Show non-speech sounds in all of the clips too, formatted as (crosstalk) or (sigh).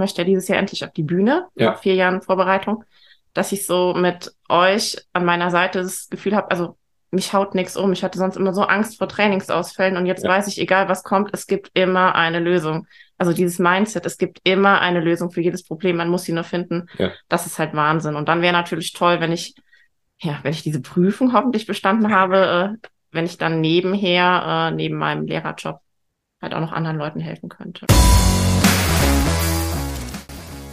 möchte ja dieses Jahr endlich auf die Bühne, Ja. nach vier Jahren Vorbereitung, dass ich so mit euch an meiner Seite das Gefühl habe, also mich haut nichts um. Ich hatte sonst immer so Angst vor Trainingsausfällen und jetzt Ja. weiß ich, egal was kommt, es gibt immer eine Lösung. Also dieses Mindset, es gibt immer eine Lösung für jedes Problem, man muss sie nur finden. Ja. Das ist halt Wahnsinn. Und dann wäre natürlich toll, wenn ich, ja, wenn ich diese Prüfung hoffentlich bestanden habe, äh, wenn ich dann nebenher, äh, neben meinem Lehrerjob halt auch noch anderen Leuten helfen könnte.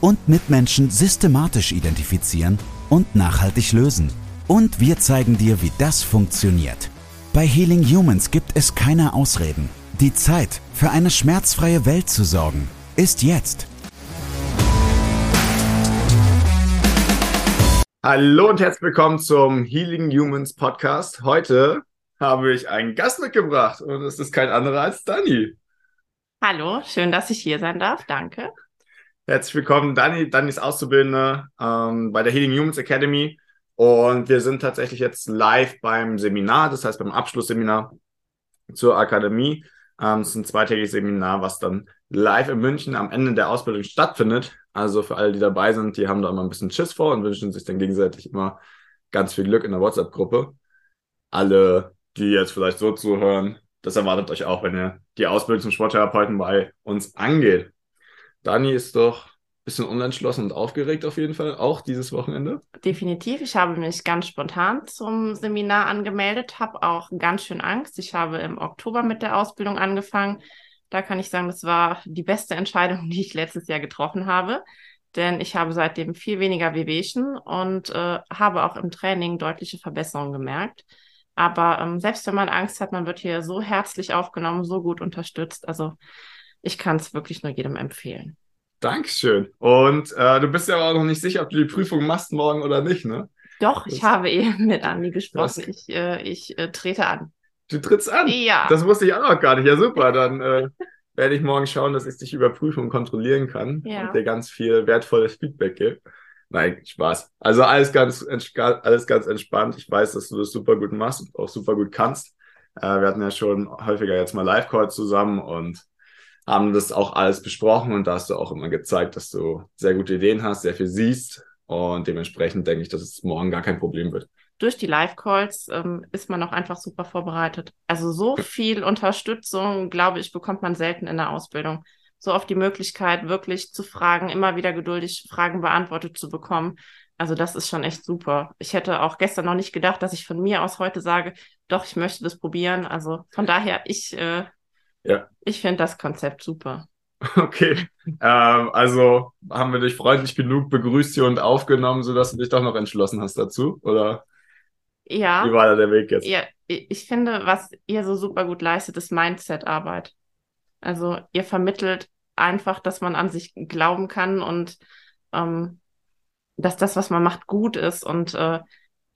und Mitmenschen systematisch identifizieren und nachhaltig lösen. Und wir zeigen dir, wie das funktioniert. Bei Healing Humans gibt es keine Ausreden. Die Zeit, für eine schmerzfreie Welt zu sorgen, ist jetzt. Hallo und herzlich willkommen zum Healing Humans Podcast. Heute habe ich einen Gast mitgebracht und es ist kein anderer als Dani. Hallo, schön, dass ich hier sein darf. Danke. Herzlich willkommen, Dani. Dani ist Auszubildende ähm, bei der Healing Humans Academy und wir sind tatsächlich jetzt live beim Seminar, das heißt beim Abschlussseminar zur Akademie. Ähm, es ist ein zweitägiges Seminar, was dann live in München am Ende der Ausbildung stattfindet. Also für alle, die dabei sind, die haben da immer ein bisschen Schiss vor und wünschen sich dann gegenseitig immer ganz viel Glück in der WhatsApp-Gruppe. Alle, die jetzt vielleicht so zuhören, das erwartet euch auch, wenn ihr die Ausbildung zum Sporttherapeuten bei uns angeht. Dani ist doch ein bisschen unentschlossen und aufgeregt auf jeden Fall, auch dieses Wochenende. Definitiv. Ich habe mich ganz spontan zum Seminar angemeldet, habe auch ganz schön Angst. Ich habe im Oktober mit der Ausbildung angefangen. Da kann ich sagen, das war die beste Entscheidung, (laughs) die ich letztes Jahr getroffen habe. Denn ich habe seitdem viel weniger Wehwehchen und äh, habe auch im Training deutliche Verbesserungen gemerkt. Aber ähm, selbst wenn man Angst hat, man wird hier so herzlich aufgenommen, so gut unterstützt. Also ich kann es wirklich nur jedem empfehlen. Dankeschön. Und äh, du bist ja auch noch nicht sicher, ob du die Prüfung machst morgen oder nicht, ne? Doch, Das- ich habe eben mit Andi gesprochen. Das- Ich, äh, ich äh, trete an. Du trittst an. Ja. Das wusste ich auch noch gar nicht. Ja, super. (laughs) Dann äh, werde ich morgen schauen, dass ich dich überprüfen und kontrollieren kann Ja. und dir ganz viel wertvolles Feedback gebe. Nein, Spaß. Also alles ganz, alles ganz entspannt. Ich weiß, dass du das super gut machst und auch super gut kannst. Äh, wir hatten ja schon häufiger jetzt mal Live-Calls zusammen und haben das auch alles besprochen und da hast du auch immer gezeigt, dass du sehr gute Ideen hast, sehr viel siehst und dementsprechend denke ich, dass es morgen gar kein Problem wird. Durch die Live-Calls ähm, ist man auch einfach super vorbereitet. Also so viel Unterstützung, glaube ich, bekommt man selten in der Ausbildung. So oft die Möglichkeit, wirklich zu fragen, immer wieder geduldig Fragen beantwortet zu bekommen. Also das ist schon echt super. Ich hätte auch gestern noch nicht gedacht, dass ich von mir aus heute sage, doch, ich möchte das probieren. Also von daher, ich, äh, Ja. ich finde das Konzept super. (laughs) Okay, ähm, also haben wir dich freundlich genug begrüßt hier und aufgenommen, sodass du dich doch noch entschlossen hast dazu? Oder Ja. wie war da der Weg jetzt? Ja, ich finde, was ihr so super gut leistet, ist Mindset-Arbeit. Also ihr vermittelt einfach, dass man an sich glauben kann und ähm, dass das, was man macht, gut ist. Und äh,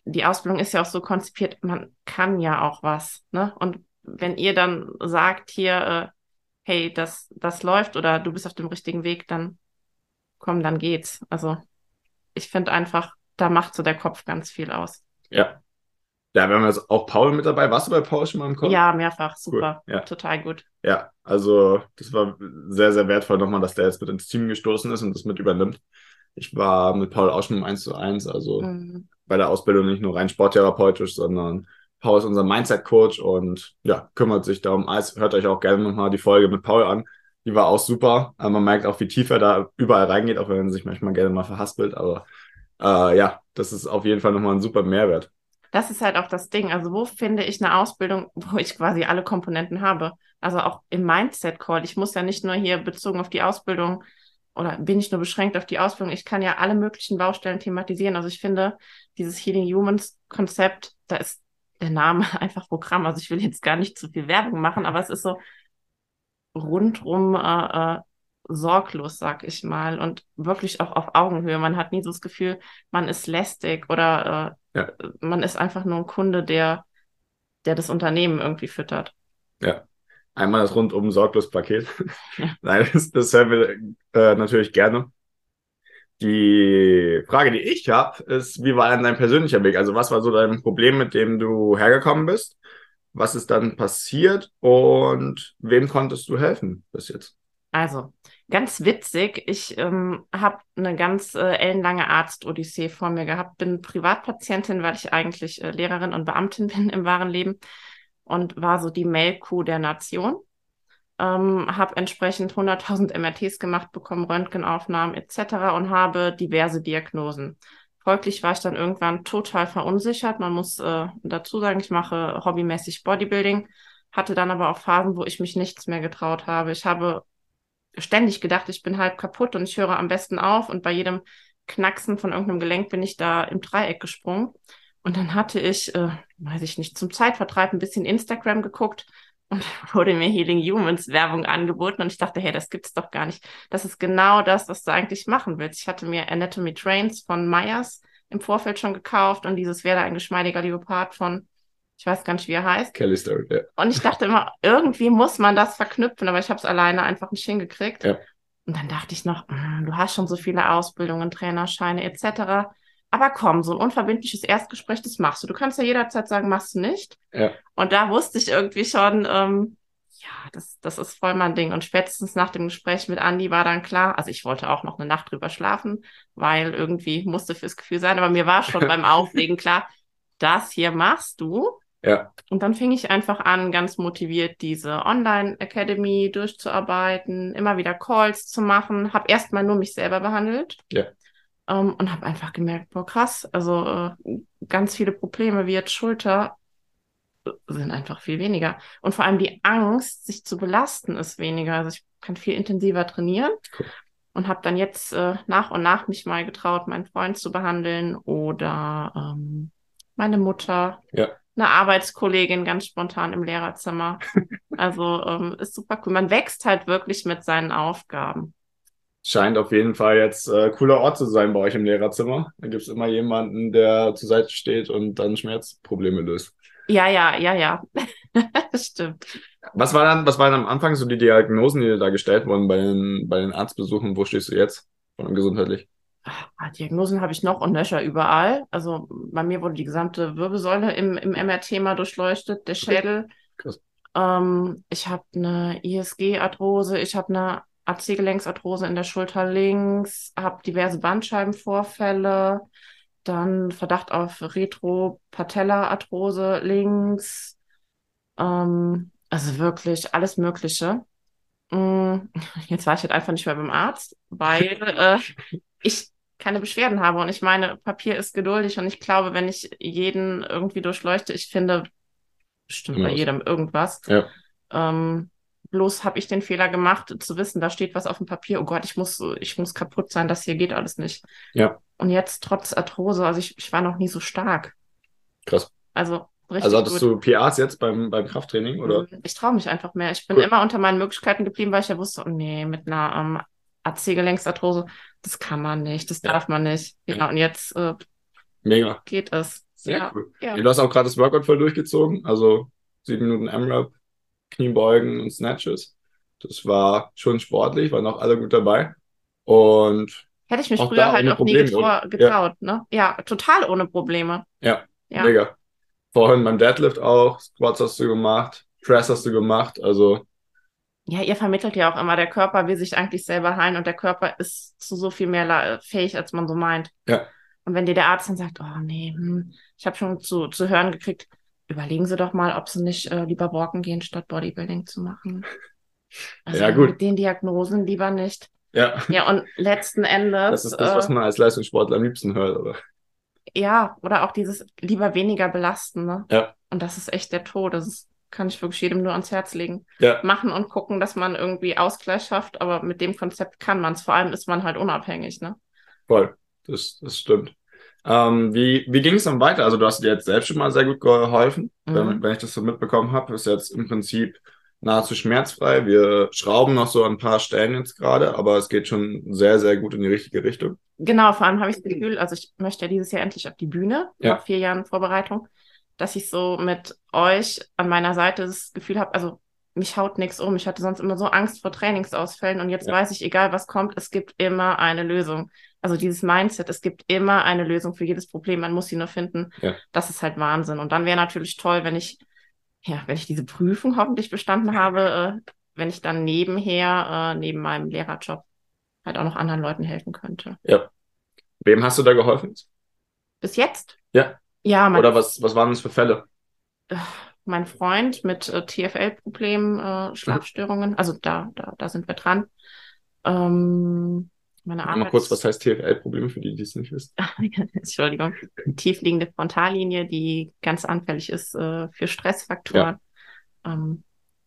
die Ausbildung ist ja auch so konzipiert, man kann ja auch was. Ne? Und wenn ihr dann sagt hier, äh, hey, das, das läuft oder du bist auf dem richtigen Weg, dann komm, dann geht's. Also ich finde einfach, da macht so der Kopf ganz viel aus. Ja. Ja, wir haben jetzt auch Paul mit dabei. Warst du bei Paul schon mal im Call? Ja, mehrfach, super, ja. total gut. Ja, also das war sehr, sehr wertvoll nochmal, dass der jetzt mit ins Team gestoßen ist und das mit übernimmt. Ich war mit Paul auch schon um eins zu eins, also Mhm. bei der Ausbildung nicht nur rein sporttherapeutisch, sondern Paul ist unser Mindset-Coach und ja, kümmert sich darum. alles. Hört euch auch gerne nochmal die Folge mit Paul an. Die war auch super. Aber man merkt auch, wie tief er da überall reingeht, auch wenn er sich manchmal gerne mal verhaspelt. Aber äh, ja, das ist auf jeden Fall nochmal ein super Mehrwert. Das ist halt auch das Ding. Also wo finde ich eine Ausbildung, wo ich quasi alle Komponenten habe? Also auch im Mindset-Call. Ich muss ja nicht nur hier bezogen auf die Ausbildung oder bin ich nur beschränkt auf die Ausbildung. Ich kann ja alle möglichen Baustellen thematisieren. Also ich finde dieses Healing Humans Konzept, da ist der Name (laughs) einfach Programm. Also ich will jetzt gar nicht zu viel Werbung machen, aber es ist so rundrum äh, äh, sorglos, sag ich mal, und wirklich auch auf Augenhöhe. Man hat nie so das Gefühl, man ist lästig oder äh, ja. man ist einfach nur ein Kunde, der, der das Unternehmen irgendwie füttert. Ja. Einmal das rundum sorglos Paket. Ja. (laughs) Nein, das, das hören wir äh, natürlich gerne. Die Frage, die ich habe, ist, wie war denn dein persönlicher Weg? Also was war so dein Problem, mit dem du hergekommen bist? Was ist dann passiert und wem konntest du helfen bis jetzt? Also, ganz witzig, ich ähm, habe eine ganz äh, ellenlange Arzt-Odyssee vor mir gehabt, bin Privatpatientin, weil ich eigentlich äh, Lehrerin und Beamtin (laughs) bin im wahren Leben und war so die Melkkuh der Nation ähm, habe entsprechend 100.000 MRTs gemacht, bekommen Röntgenaufnahmen etc. und habe diverse Diagnosen. Folglich war ich dann irgendwann total verunsichert. Man muss äh, dazu sagen, ich mache hobbymäßig Bodybuilding, hatte dann aber auch Phasen, wo ich mich nichts mehr getraut habe. Ich habe ständig gedacht, ich bin halb kaputt und ich höre am besten auf und bei jedem Knacksen von irgendeinem Gelenk bin ich da im Dreieck gesprungen. Und dann hatte ich, äh, weiß ich nicht, zum Zeitvertreib ein bisschen Instagram geguckt und (laughs) wurde mir Healing Humans Werbung angeboten und ich dachte, hey, das gibt's doch gar nicht. Das ist genau das, was du eigentlich machen willst. Ich hatte mir Anatomy Trains von Myers im Vorfeld schon gekauft und dieses wäre ein geschmeidiger Leopard von, ich weiß gar nicht, wie er heißt. Kelly Story, ja. Und ich dachte immer, irgendwie muss man das verknüpfen, aber ich habe es alleine einfach nicht hingekriegt. Ja. Und dann dachte ich noch, hm, du hast schon so viele Ausbildungen, Trainerscheine etc. Aber komm, so ein unverbindliches Erstgespräch, das machst du. Du kannst ja jederzeit sagen, machst du nicht. Ja. Und da wusste ich irgendwie schon, ähm, ja, das, das ist voll mein Ding. Und spätestens nach dem Gespräch mit Andi war dann klar, also ich wollte auch noch eine Nacht drüber schlafen, weil irgendwie musste fürs Gefühl sein, aber mir war schon (laughs) beim Auflegen klar, das hier machst du. Ja. Und dann fing ich einfach an, ganz motiviert diese Online-Academy durchzuarbeiten, immer wieder Calls zu machen, habe erstmal nur mich selber behandelt. Ja ähm, und habe einfach gemerkt, boah, krass, also äh, ganz viele Probleme wie jetzt Schulter äh, sind einfach viel weniger. Und vor allem die Angst, sich zu belasten, ist weniger. Also ich kann viel intensiver trainieren cool. und habe dann jetzt äh, nach und nach mich mal getraut, meinen Freund zu behandeln oder ähm, meine Mutter. Ja. Eine Arbeitskollegin ganz spontan im Lehrerzimmer. (laughs) Also ähm, ist super cool. Man wächst halt wirklich mit seinen Aufgaben scheint auf jeden Fall jetzt äh, cooler Ort zu sein bei euch im Lehrerzimmer. Da gibt es immer jemanden, der zur Seite steht und dann Schmerzprobleme löst. Ja, ja, ja, ja. (laughs) das stimmt. Was war dann, was waren am Anfang so die Diagnosen, die dir da gestellt wurden bei den, bei den Arztbesuchen? Wo stehst du jetzt von gesundheitlich? Ah, Diagnosen habe ich noch und nöcher überall. Also bei mir wurde die gesamte Wirbelsäule im, im MRT mal durchleuchtet, der Schädel. Krass. Ähm, ich habe eine ISG-Arthrose, ich habe eine AC-Gelenksarthrose in der Schulter links, habe diverse Bandscheibenvorfälle, dann Verdacht auf Retro-Patella-Arthrose links, ähm, also wirklich alles Mögliche. Mm, (laughs) jetzt war ich halt einfach nicht mehr beim Arzt, weil äh, ich keine Beschwerden habe und ich meine, Papier ist geduldig und ich glaube, wenn ich jeden irgendwie durchleuchte, ich finde bestimmt bei jedem irgendwas. Ja. Ähm, Bloß habe ich den Fehler gemacht, zu wissen, da steht was auf dem Papier. Oh Gott, ich muss, ich muss kaputt sein, das hier geht alles nicht. Ja. Und jetzt trotz Arthrose, also ich, ich war noch nie so stark. Krass. Also richtig. Also hattest gut. du PAs jetzt beim, beim Krafttraining, oder? Mhm. Ich traue mich einfach mehr. Ich bin cool. immer unter meinen Möglichkeiten geblieben, weil ich ja wusste, oh nee, mit einer ähm, AC-Gelenksarthrose, das kann man nicht, das ja. darf man nicht. Ja, ja. und jetzt äh, Mega. geht es. Sehr ja. cool. Ja. Du hast auch gerade das Workout voll durchgezogen, also sieben Minuten M-Rap Kniebeugen und Snatches. Das war schon sportlich, waren auch alle gut dabei. Und hätte ich mich früher halt auch Probleme, nie getrau getraut, ja. ne? Ja, total ohne Probleme. Ja, ja, mega. Vorhin beim Deadlift auch, Squats hast du gemacht, Press hast du gemacht, also. Ja, ihr vermittelt ja auch immer, der Körper will sich eigentlich selber heilen und der Körper ist zu so viel mehr fähig, als man so meint. Ja. Und wenn dir der Arzt dann sagt, oh nee, hm, ich habe schon zu, zu hören gekriegt, überlegen Sie doch mal, ob Sie nicht äh, lieber walken gehen, statt Bodybuilding zu machen. (laughs) Also ja, gut. mit den Diagnosen lieber nicht. Ja. Ja, und letzten Endes. Das ist das, was man als Leistungssportler am liebsten hört, oder? Ja, oder auch dieses lieber weniger belasten, ne? Ja. Und das ist echt der Tod. Das ist, kann ich wirklich jedem nur ans Herz legen. Ja. Machen und gucken, dass man irgendwie Ausgleich schafft, aber mit dem Konzept kann man es. Vor allem ist man halt unabhängig, ne? Voll. Das, das stimmt. Ähm, wie wie ging es dann weiter? Also du hast dir jetzt selbst schon mal sehr gut geholfen, mhm. wenn, wenn ich das so mitbekommen habe. Ist jetzt im Prinzip nahezu schmerzfrei. Wir schrauben noch so ein paar Stellen jetzt gerade, aber es geht schon sehr, sehr gut in die richtige Richtung. Genau, vor allem habe ich das Gefühl, also ich möchte ja dieses Jahr endlich auf die Bühne, Ja. nach vier Jahren Vorbereitung, dass ich so mit euch an meiner Seite das Gefühl habe, also mich haut nichts um. Ich hatte sonst immer so Angst vor Trainingsausfällen und jetzt Ja. weiß ich, egal was kommt, es gibt immer eine Lösung. Also dieses Mindset, es gibt immer eine Lösung für jedes Problem, man muss sie nur finden. Ja. Das ist halt Wahnsinn. Und dann wäre natürlich toll, wenn ich, ja, wenn ich diese Prüfung hoffentlich bestanden (laughs) habe, äh, wenn ich dann nebenher, äh, neben meinem Lehrerjob halt auch noch anderen Leuten helfen könnte. Wem hast du da geholfen? Bis jetzt? Ja. Ja, mein, Oder was, was waren das für Fälle? mein Freund mit äh, TFL-Problemen, äh, Schlafstörungen. Also da, da, da sind wir dran. Ähm, meine Mal kurz, was heißt TFL-Probleme für die, die es nicht wissen? (laughs) Entschuldigung. Tiefliegende Frontallinie, die ganz anfällig ist äh, für Stressfaktoren. Ähm,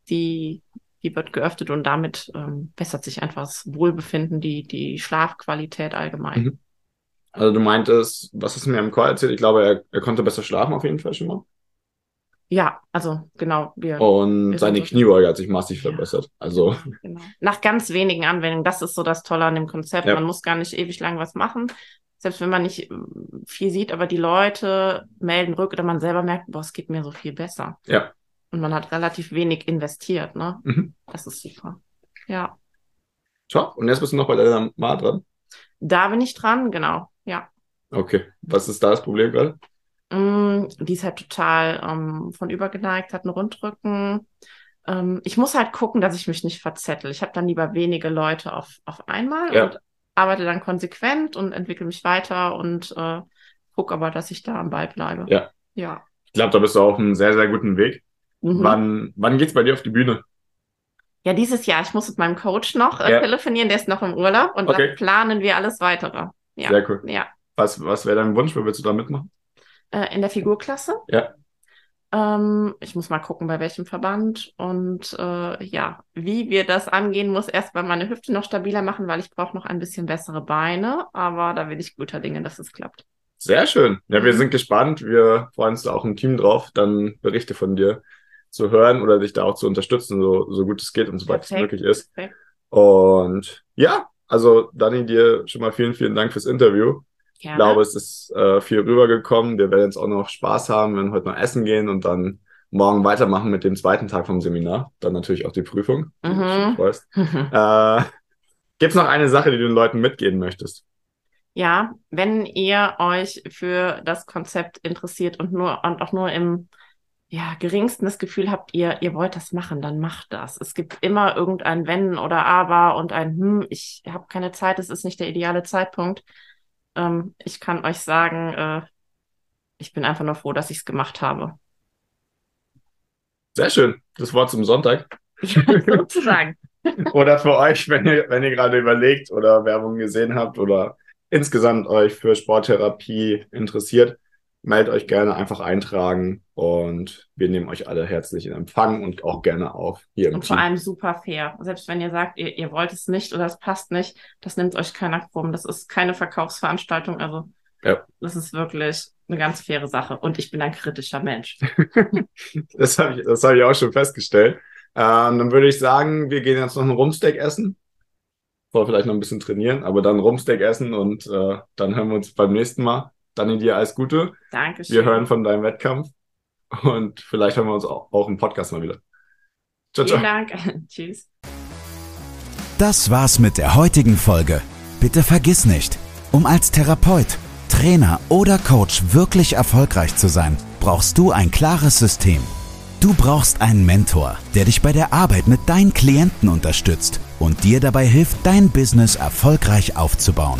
die, die wird geöffnet und damit ähm, bessert sich einfach das Wohlbefinden, die, die Schlafqualität allgemein. Mhm. Also du meintest, was hast du mir im Call erzählt? Ich glaube, er, er konnte besser schlafen auf jeden Fall schon mal. Ja, also genau, wir Und Wir seine Kniebeuge hat sich massiv Ja. verbessert. Also, Genau. Nach ganz wenigen Anwendungen. Das ist so das Tolle an dem Konzept. Ja. Man muss gar nicht ewig lang was machen. Selbst wenn man nicht äh, viel sieht, aber die Leute melden rück oder man selber merkt, boah, es geht mir so viel besser. Ja. Und man hat relativ wenig investiert, ne? mhm. Das ist super. Ja. top. Und jetzt bist du noch bei deiner Ma dran. Da bin ich dran, genau. Ja. Okay. Was ist da das Problem gerade? Mm, die ist halt total ähm, von übergeneigt, hat einen Rundrücken. Ähm, ich muss halt gucken, dass ich mich nicht verzettel. Ich habe dann lieber wenige Leute auf, auf einmal Ja. und arbeite dann konsequent und entwickle mich weiter und äh, gucke aber, dass ich da am Ball bleibe. Ja. Ja. Ich glaube, da bist du auf einem sehr, sehr guten Weg. Mhm. Wann, wann geht's bei dir auf die Bühne? Ja, dieses Jahr, ich muss mit meinem Coach noch äh, Ja. telefonieren, der ist noch im Urlaub und Okay. dann planen wir alles weitere. Ja. Sehr cool. Ja. Was, was wäre dein Wunsch? Wo willst du da mitmachen? Äh, in der Figurklasse. Ja. Ähm, ich muss mal gucken, bei welchem Verband. Und äh, ja, wie wir das angehen, muss erstmal meine Hüfte noch stabiler machen, weil ich brauche noch ein bisschen bessere Beine. Aber da bin ich guter Dinge, dass es klappt. Sehr schön. Ja, wir Mhm. sind gespannt. Wir freuen uns da auch im Team drauf, dann Berichte von dir zu hören oder dich da auch zu unterstützen, so, so gut es geht und so weit es möglich ist. Perfekt. Und ja, also Dani, dir schon mal vielen, vielen Dank fürs Interview. Ich Gerne. glaube, es ist äh, viel rübergekommen. Wir werden jetzt auch noch Spaß haben, wir werden heute noch essen gehen und dann morgen weitermachen mit dem zweiten Tag vom Seminar. Dann natürlich auch die Prüfung. Mhm. (laughs) Äh, Gibt es noch eine Sache, die du den Leuten mitgeben möchtest? Ja, wenn ihr euch für das Konzept interessiert und nur und auch nur im ja, geringsten das Gefühl habt, ihr, ihr wollt das machen, dann macht das. Es gibt immer irgendein Wenn oder Aber und ein Hm, ich habe keine Zeit, es ist nicht der ideale Zeitpunkt. Ähm, ich kann euch sagen, äh, ich bin einfach nur froh, dass ich es gemacht habe. Sehr schön. Das Wort zum Sonntag. (laughs) Ja, sozusagen. (laughs) Oder für euch, wenn ihr, wenn ihr gerade überlegt oder Werbung gesehen habt oder insgesamt euch für Sporttherapie interessiert, meldet euch gerne einfach eintragen und wir nehmen euch alle herzlich in Empfang und auch gerne auf hier im Und vor Team. allem super fair. Selbst wenn ihr sagt, ihr, ihr wollt es nicht oder es passt nicht, das nimmt euch keiner krumm. Das ist keine Verkaufsveranstaltung. Also Ja. das ist wirklich eine ganz faire Sache. Und ich bin ein kritischer Mensch. (laughs) Das habe ich, das hab ich auch schon festgestellt. Ähm, dann würde ich sagen, wir gehen jetzt noch einen Rumsteak essen. Vor vielleicht noch ein bisschen trainieren, aber dann Rumsteak essen und äh, dann hören wir uns beim nächsten Mal. Dann dir alles Gute. Dankeschön. Wir hören von deinem Wettkampf und vielleicht hören wir uns auch, auch im Podcast mal wieder. Ciao, ciao. Vielen Dank. (laughs) Tschüss. Das war's mit der heutigen Folge. Bitte vergiss nicht, um als Therapeut, Trainer oder Coach wirklich erfolgreich zu sein, brauchst du ein klares System. Du brauchst einen Mentor, der dich bei der Arbeit mit deinen Klienten unterstützt und dir dabei hilft, dein Business erfolgreich aufzubauen.